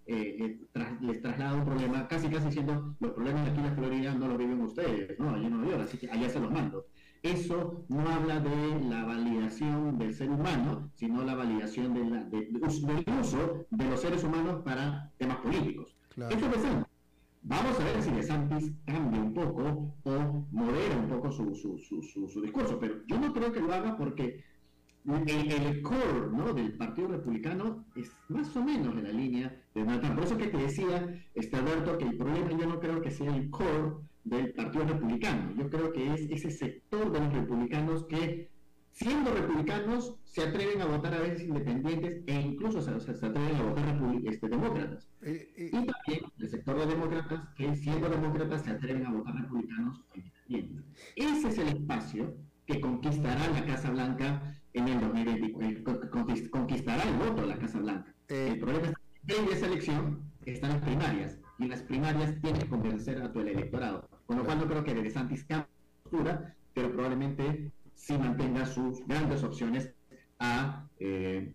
les traslada un problema casi casi siendo los problemas aquí en la Florida no los viven ustedes, ¿no? Allí en Nueva York, así que allá se los mando eso no habla de la validación del ser humano, sino la validación de del uso de los seres humanos para temas políticos. Esto es Vamos a ver si DeSantis cambia un poco o modera un poco su, su, discurso, pero yo no creo que lo haga porque el, core ¿no? del Partido Republicano es más o menos en la línea de Nathan. Por eso que te decía, este Alberto, que el problema yo no creo que sea el core del Partido Republicano. Yo creo que es ese sector de los republicanos que, siendo republicanos, se atreven a votar a veces independientes e incluso se, atreven a votar este, demócratas. Eh, eh, y también el sector de demócratas que, siendo demócratas, se atreven a votar republicanos o independientes. Ese es el espacio que conquistará la Casa Blanca en el 2024, conquistará el voto de la Casa Blanca. Eh, el problema es que en esa elección están las primarias y las primarias tienen que convencer a todo el electorado. Con lo cual no creo que de DeSantis cambie postura, pero probablemente sí mantenga sus grandes opciones a, eh,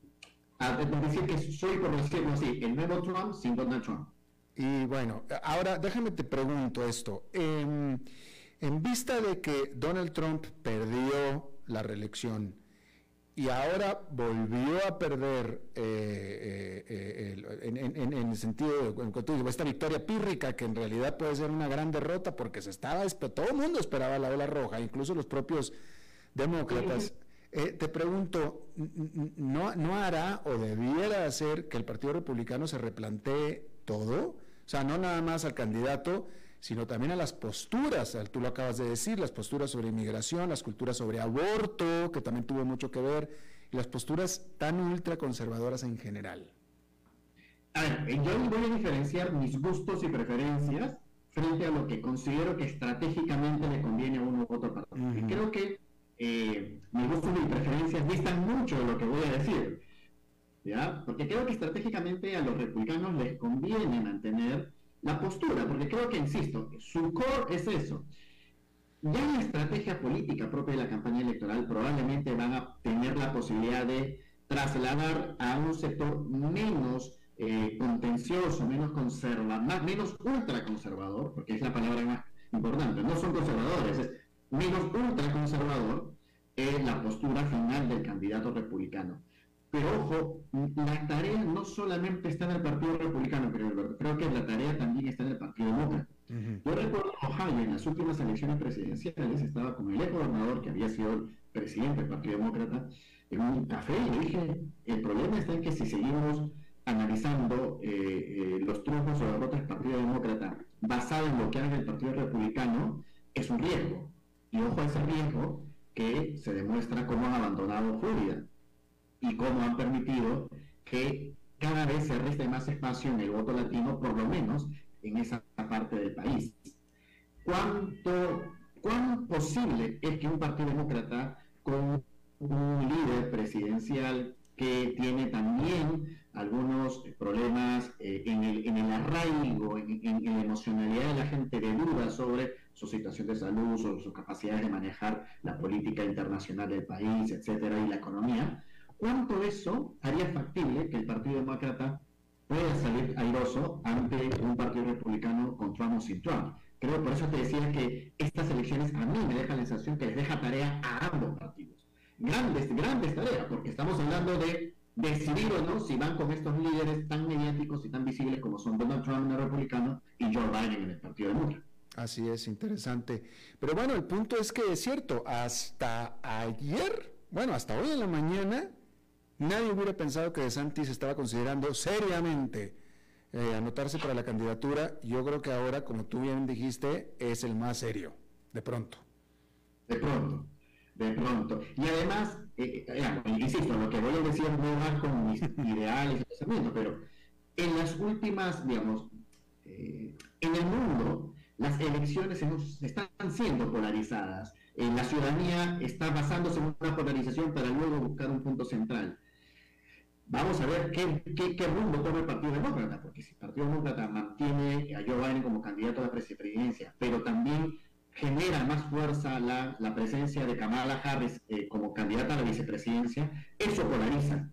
a decir que soy, por decirlo así, el nuevo Trump sin Donald Trump. Y bueno, ahora déjame te pregunto esto. en vista de que Donald Trump perdió la reelección, y ahora volvió a perder eh, eh, eh, en, el sentido de esta victoria pírrica que en realidad puede ser una gran derrota porque se estaba todo el mundo esperaba la ola roja incluso los propios demócratas. Te pregunto no no hará o debiera hacer que el Partido Republicano se replantee todo o sea no nada más al candidato sino también a las posturas, tú lo acabas de decir, las posturas sobre inmigración, las culturas sobre aborto, que también tuvo mucho que ver, y las posturas tan ultraconservadoras en general. A ver, eh, yo voy a diferenciar mis gustos y preferencias frente a lo que considero que estratégicamente le conviene a uno u otro partido. Creo que eh, mis gustos y preferencias distan mucho de lo que voy a decir. ¿ya? Porque creo que estratégicamente a los republicanos les conviene mantener la postura, porque creo que, insisto, su core es eso. Ya en la estrategia política propia de la campaña electoral probablemente van a tener la posibilidad de trasladar a un sector menos eh, contencioso, menos conservador, menos ultraconservador, porque es la palabra más importante, no son conservadores, es menos ultraconservador, es la postura final del candidato republicano. Pero ojo, la tarea no solamente está en el Partido Republicano, creo, creo que la tarea también está en el Partido Demócrata. Yo recuerdo Ohio en las últimas elecciones presidenciales, estaba con el ex gobernador que había sido el presidente del Partido Demócrata en un café y le dije, el problema está en que si seguimos analizando eh, eh, los triunfos o derrotas del Partido Demócrata basado en lo que haga el Partido Republicano, es un riesgo. Y ojo a ese riesgo que se demuestra cómo han abandonado Florida y cómo han permitido que cada vez se reste más espacio en el voto latino, por lo menos en esa parte del país. ¿Cuánto, ¿Cuán posible es que un partido demócrata con un líder presidencial que tiene también algunos problemas eh, en, el, en, el, arraigo, en, en, la emocionalidad de la gente de duda sobre su situación de salud, sobre sus capacidades de manejar la política internacional del país, etcétera, y la economía, ¿Cuánto eso haría factible que el Partido Demócrata pueda salir airoso ante un partido republicano con Trump o sin Trump? Creo por eso te decía que estas elecciones a mí me dejan la sensación que les deja tarea a ambos partidos. Grandes, grandes tareas, porque estamos hablando de decidir o no si van con estos líderes tan mediáticos y tan visibles como son Donald Trump en el republicano y Joe Biden en el Partido Demócrata. Así es, interesante. Pero bueno, el punto es que es cierto, hasta ayer, bueno, hasta hoy en la mañana, nadie hubiera pensado que DeSantis estaba considerando seriamente eh, anotarse para la candidatura. Yo creo que ahora, como tú bien dijiste, es el más serio, de pronto. De pronto, de pronto. Y además, eh, eh, insisto, lo que voy a decir no va con mis [LAUGHS] ideales y pensamientos, pero en las últimas, digamos, en el mundo, las elecciones están siendo polarizadas. la ciudadanía está basándose en una polarización para luego buscar un punto central. Vamos a ver qué, qué, rumbo toma el Partido Demócrata, porque si el Partido Demócrata mantiene a Joe Biden como candidato a la presidencia, pero también genera más fuerza la, la presencia de Kamala Harris eh, como candidata a la vicepresidencia, eso polariza.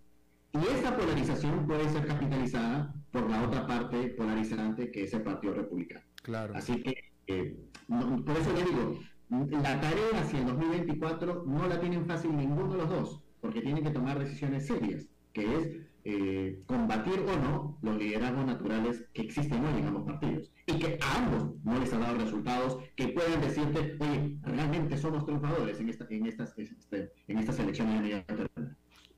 Y esa polarización puede ser capitalizada por la otra parte polarizante que es el Partido Republicano. Claro. Así que, eh, por eso le digo, la tarea hacia el 2024 no la tienen fácil ninguno de los dos, porque tienen que tomar decisiones serias, que es eh, combatir o no los liderazgos naturales que existen hoy en ambos partidos y que a ambos no les han dado resultados que puedan decirte, oye, realmente somos triunfadores en, esta, en, estas, este, en estas elecciones de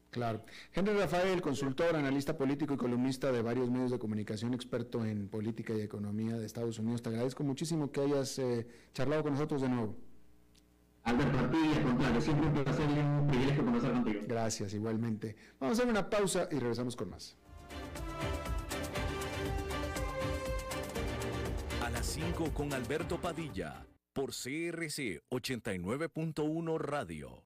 Claro. Henry Rafael, consultor, analista político y columnista de varios medios de comunicación, experto en política y economía de Estados Unidos. Te agradezco muchísimo que hayas eh, charlado con nosotros de nuevo. Alberto, a ti, al contrario, siempre un placer y un privilegio conversar contigo. Gracias, igualmente. Vamos a hacer una pausa y regresamos con más. A las 5 con Alberto Padilla, por CRC 89.1 Radio.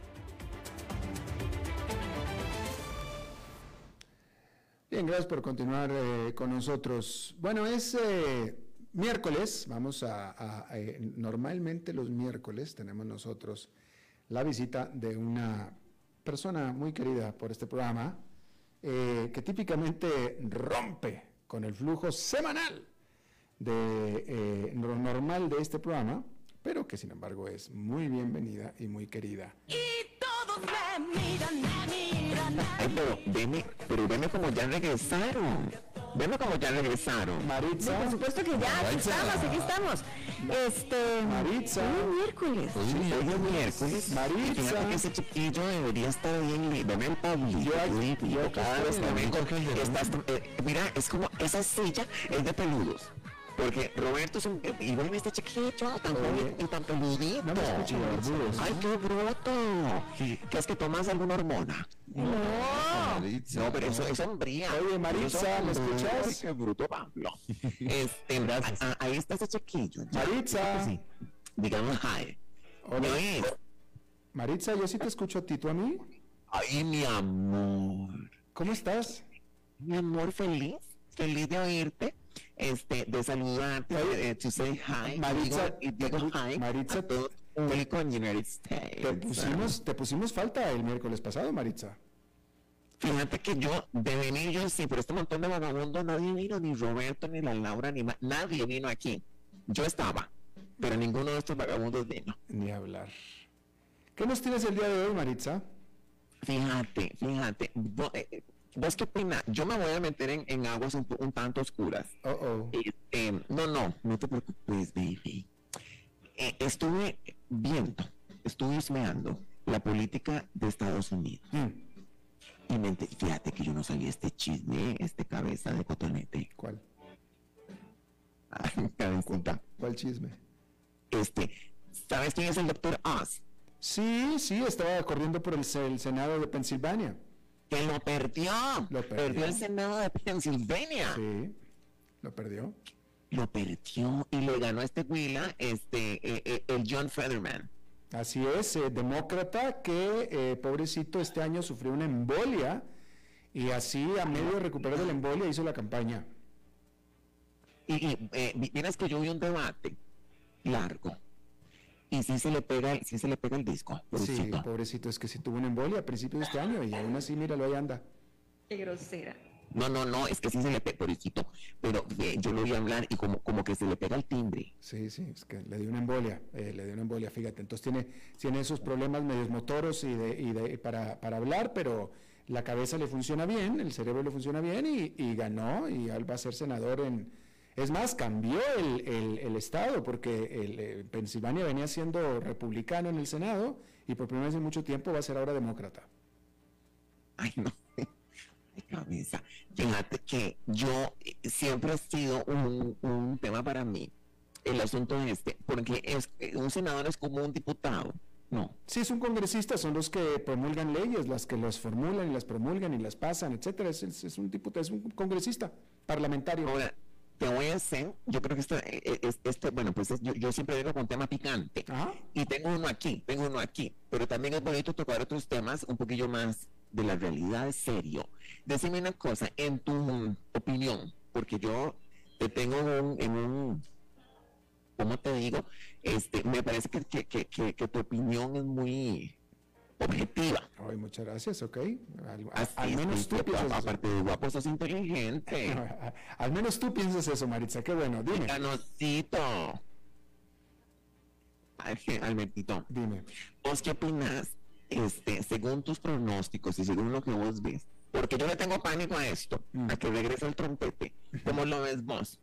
Gracias por continuar eh, con nosotros. Bueno, es eh, miércoles, vamos a, eh, normalmente los miércoles tenemos nosotros la visita de una persona muy querida por este programa, que típicamente rompe con el flujo semanal de lo normal de este programa, pero que sin embargo es muy bienvenida y muy querida. Y todos me miran, me miran, Ay, pero veme, pero veme como ya regresaron. Veme como ya regresaron. Maritza. Por supuesto que ya, aquí estamos, aquí estamos. Este. Maritza. Hoy miércoles. Hoy, hoy es miércoles. Maritza. Fíjate que ese chiquillo debería estar bien lindo. Ven, Pablo. Yo yo cada vez que bien. vengo, estás, eh, mira, es como esa silla es de peludos. Porque Roberto es un. Y ven este chiquillo tan joven y tan peludito. No. Ay, qué bruto. ¿Qué es que tomas alguna hormona? No. No, pero eso es hombría. Oye, Maritza, ¿me escuchas? Ay, qué bruto, Pablo. Este, ahí está ese chiquillo. Maritza. Sí. Digamos, hi. Hola. Maritza, yo sí te escucho a ti, ¿tú a mí? Ay, mi amor. ¿Cómo estás? Mi amor, feliz. Feliz de oírte. Este, de saludarte, de to say hi. Maritza, y digo, y digo hi Maritza, a United States. Te pusimos, te pusimos falta el miércoles pasado, Maritza. Fíjate que yo, de venir yo sí, pero este montón de vagabundos nadie vino, ni Roberto, ni la Laura, ni ma- nadie vino aquí. Yo estaba, pero ninguno de estos vagabundos vino. Ni hablar. ¿Qué nos tienes el día de hoy, Maritza? Fíjate, fíjate. eh, ¿Vos qué opinas? Yo me voy a meter en, en aguas un, tanto oscuras. Oh, oh. Este, no, no, no te preocupes, baby. Eh, estuve viendo, estuve husmeando la política de Estados Unidos. Mm, Y me fíjate que yo no sabía este chisme, este cabeza de cotonete. ¿Cuál? [LAUGHS] Ah, cabecita. ¿Cuál chisme? Este, ¿sabes quién es el doctor Oz? Sí, sí, estaba corriendo por el, el Senado de Pensilvania. Que lo perdió. Lo perdió. Perdió el Senado de Pensilvania. Sí, lo perdió. Lo perdió y le ganó a este Willa, este, eh, eh, el John Fetherman. Así es, eh, demócrata que, pobrecito, este año sufrió una embolia y así a medio de recuperar de la embolia hizo la campaña. Y, y vieras que yo vi un debate largo. Y sí se le pega, el- sí se le pega el disco. Sí, pobrecito. pobrecito, es que sí tuvo una embolia a principios de este año y aún así, míralo, ahí anda. Qué grosera. No, no, no, es que sí se le pega, pobrecito. Pero eh, yo lo vi hablar y como, como que se le pega el timbre. Sí, sí, es que le dio una embolia, eh, le dio una embolia, fíjate. Entonces tiene, tiene esos problemas medios motoros y, de, y de- para, para hablar, pero la cabeza le funciona bien, el cerebro le funciona bien y, y ganó y él va a ser senador en... Es más, cambió el, el- el estado porque el, eh, Pensilvania venía siendo republicano en el Senado y por primera vez en mucho tiempo va a ser ahora demócrata. Ay, no. [LAUGHS] Ay, cabeza. Fíjate que yo eh, siempre ha sido un, un tema para mí el asunto este, porque es eh, un senador es como un diputado. No. Sí, es un congresista, son los que promulgan leyes, las que las formulan y las promulgan y las pasan, etcétera. Es, es- es un diputado, es un congresista parlamentario. Ahora, te voy a hacer, yo creo que este, es- este bueno, pues es- yo, yo siempre vengo con tema picante. Ajá. Y tengo uno aquí, tengo uno aquí, pero también es bonito tocar otros temas un poquillo más de la realidad serio. Decime una cosa, en tu opinión, porque yo te tengo en un, en un ¿cómo te digo? Este, me parece que, que, que- que tu opinión es muy objetiva. Ay, muchas gracias, ok. Al, Así menos tú piensas eso. aparte de guapo, sos inteligente. [LAUGHS] Al menos tú piensas eso, Maritza. Qué bueno. Dime. Canocito. Albertito, Dime. ¿vos qué opinas? Este, según tus pronósticos y según lo que vos ves, porque yo le tengo pánico a esto, Mm. a que regrese el trompete. [LAUGHS] ¿Cómo lo ves vos?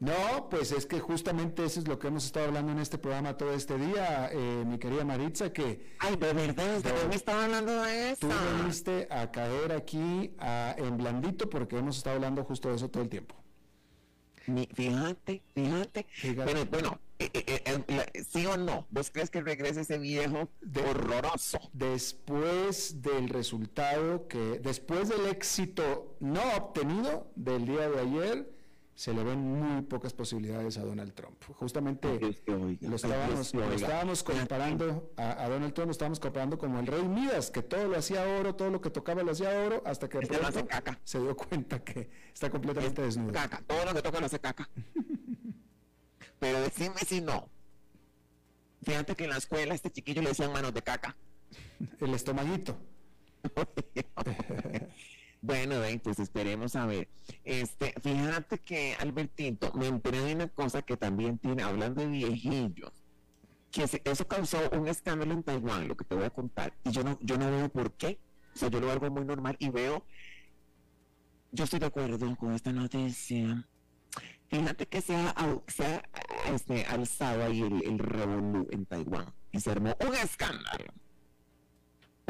No, pues es que justamente eso es lo que hemos estado hablando en este programa todo este día, eh, mi querida Maritza, que Ay, de verdad, ¿usted No. me estaba hablando de tú eso? viniste a caer aquí a- en blandito porque hemos estado hablando justo de eso todo el tiempo. Mi- fíjate, fíjate. Fíjate. Bueno, bueno eh, eh, eh, ¿sí o no? ¿Vos crees que regrese ese viejo De- horroroso? Después del resultado que, después del éxito no obtenido del día de ayer, se le ven muy pocas posibilidades a Donald Trump. Justamente lo estábamos, lo comparando a, a Donald Trump, lo estábamos comparando como el rey Midas, que todo lo hacía oro, todo lo que tocaba lo hacía oro, hasta que Este pronto caca. se dio cuenta que está completamente desnudo. Caca, todo lo que toca lo hace caca. Pero decime si no. Fíjate que en la escuela a este chiquillo le decían manos de caca. El estomaguito. [LAUGHS] bueno, pues esperemos a ver. Este, fíjate que Albertito, me enteré de una cosa que también tiene, hablando de viejillos, que se- eso causó un escándalo en Taiwán, lo que te voy a contar. Y yo no, yo no veo por qué. O sea, yo lo algo muy normal y veo, yo estoy de acuerdo con esta noticia. Fíjate que se ha, au- se ha, este, alzado ahí el, el revolú en Taiwán y se armó un escándalo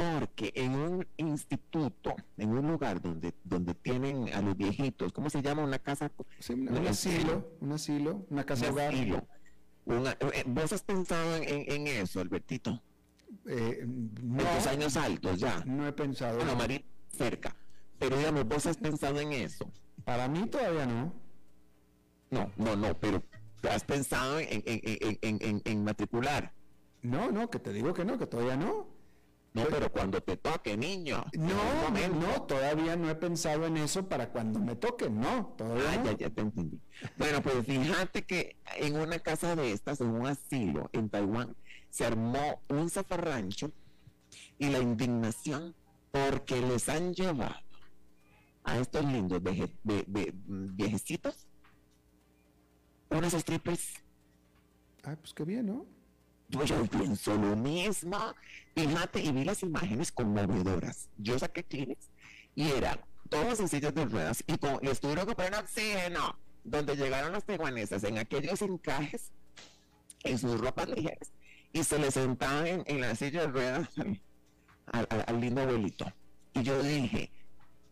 porque en un instituto, en un lugar donde, donde tienen a los viejitos, ¿cómo se llama? Una casa. Sí, un, asilo, un asilo, una casa un hogar. asilo. Una- eh, ¿Vos has pensado en, eso, Albertito? Eh, no, En tus años altos ya. no he pensado. Bueno, María, cerca. Pero digamos, ¿vos has pensado en eso? Para mí todavía no. No, no, no, pero has pensado en, en, en, en, en- en matricular. No, no, que te digo que no, que todavía no. No, pero cuando te toque, niño. No, no, todavía no he pensado en eso para cuando me toque, no, todavía Ah, no. ya, ya te entendí. Bueno, pues fíjate que en una casa de estas, en un asilo en Taiwán, se armó un zafarrancho y la indignación porque les han llevado a estos lindos veje- ve- ve- viejecitos unas strippers. Ah, pues qué bien, ¿no? Yo, yo pienso lo mismo. Fíjate, y vi las imágenes conmovedoras. Yo saqué Kleenex y eran todos en sillas de ruedas y con, les tuvieron que poner oxígeno. Donde llegaron las taiwanesas en aquellos encajes, en sus ropas ligeras, y se les sentaban en, en la silla de ruedas al, [LAUGHS] al- al- al lindo abuelito. Y yo dije,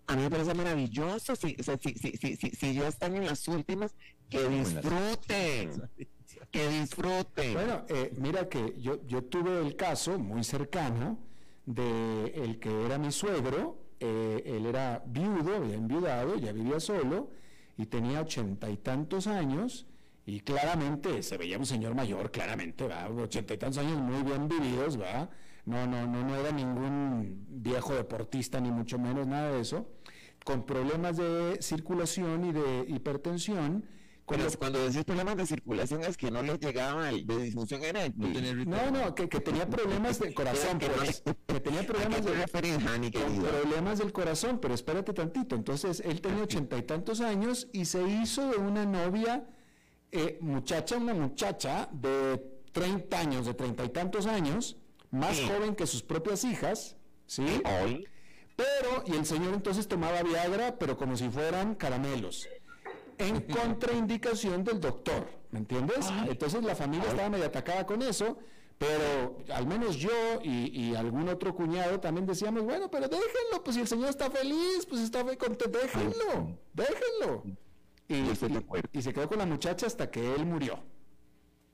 a mí me parece maravilloso, si, sea, si, si, si, si, si ya están en las últimas, Que disfruten. [LAUGHS] Que disfruten. Bueno, eh, mira que yo, yo tuve el caso muy cercano de el que era mi suegro, eh, él era viudo, había enviudado, ya vivía solo y tenía ochenta y tantos años y claramente se veía un señor mayor, claramente, va, ochenta y tantos años muy bien vividos, va, no, no, no, no era ningún viejo deportista ni mucho menos nada de eso, con problemas de circulación y de hipertensión cuando, cuando decís problemas de circulación es que no les llegaba el, de disfunción eréctil. No, no, que, que tenía problemas de [LAUGHS] corazón, que, pues, que tenía problemas de problemas del corazón, pero espérate tantito. Entonces, él tenía ochenta y tantos años y se hizo de una novia eh, muchacha, una muchacha de 30 años, de treinta y tantos años, más joven que sus propias hijas, ¿sí? Hoy. Pero, y el señor entonces tomaba Viagra, pero como si fueran caramelos en [LAUGHS] contraindicación del doctor, ¿me entiendes? Entonces la familia estaba medio atacada con eso, pero al menos yo y, algún otro cuñado también decíamos, bueno, pero déjenlo, pues si el señor está feliz, pues está contento, déjenlo, déjenlo. Y, y, se quedó con la muchacha hasta que él murió.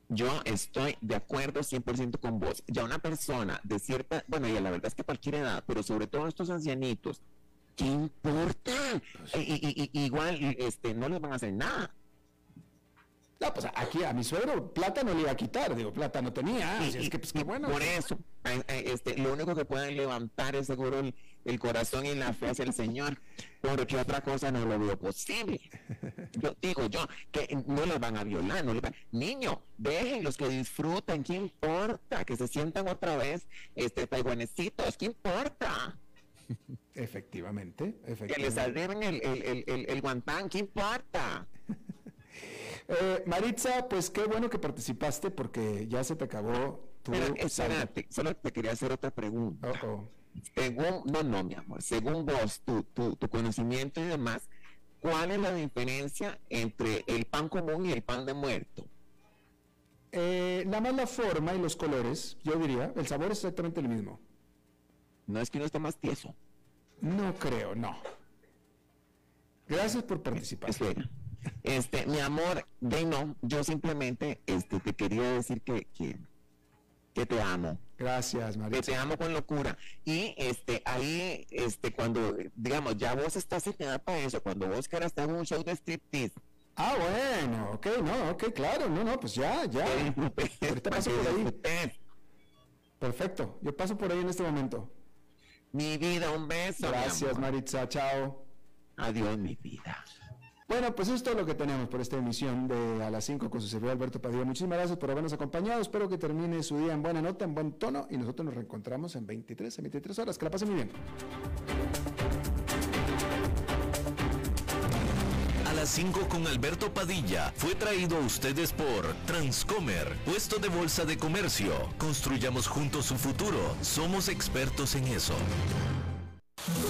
Yo estoy de acuerdo 100% con vos. Ya una persona de cierta, bueno, ya la verdad es que cualquier edad, pero sobre todo estos ancianitos, ¿qué importa? Pues igual este, no les van a hacer nada. No, pues aquí a mi suegro plata no le iba a quitar, digo, plata no tenía, así es que pues qué bueno. Por eso, este, lo único que pueden levantar es seguro el, corazón y la fe hacia el Señor, porque otra cosa no lo veo posible. Yo digo yo, que no les van a violar, no les van... Niño, los que disfruten, ¿qué importa? Que se sientan otra vez, este, taiwanesitos, ¿qué importa? Efectivamente, efectivamente. Que les arriben el, el, el, el, guantán, ¿qué importa? [LAUGHS] eh, Maritza, pues qué bueno que participaste porque ya se te acabó tu... Pero, espérate, solo te quería hacer otra pregunta. Según, no, no, mi amor, según vos, tu, tu, tu conocimiento y demás, ¿cuál es la diferencia entre el pan común y el pan de muerto? Eh, nada más la forma y los colores, yo diría, el sabor es exactamente el mismo. No es que uno está más tieso. No creo, no. Gracias por participar. Este, mi amor, de no, yo simplemente este, te quería decir que, que, te amo. Gracias, María. Que te amo con locura. Y este, ahí, este, cuando, digamos, ya vos estás en para eso, cuando vos quieras estar en un show de striptease. Ah, bueno, ok, no, ok, claro, no, no, pues ya, ya. [LAUGHS] Ahorita paso por ahí. Perfecto, yo paso por ahí en este momento. Mi vida, un beso. Gracias, Maritza. Chao. Adiós, mi vida. Bueno, pues esto es lo que tenemos por esta emisión de A las 5 con su servidor Alberto Padilla. Muchísimas gracias por habernos acompañado. Espero que termine su día en buena nota, en buen tono y nosotros nos reencontramos en 23 a 23 horas. Que la pasen muy bien. Las 5 con Alberto Padilla fue traído a ustedes por Transcomer, puesto de bolsa de comercio. Construyamos juntos su futuro. Somos expertos en eso.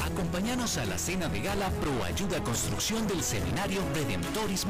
Acompáñanos a la cena de gala Pro Ayuda Construcción del Seminario Redentoris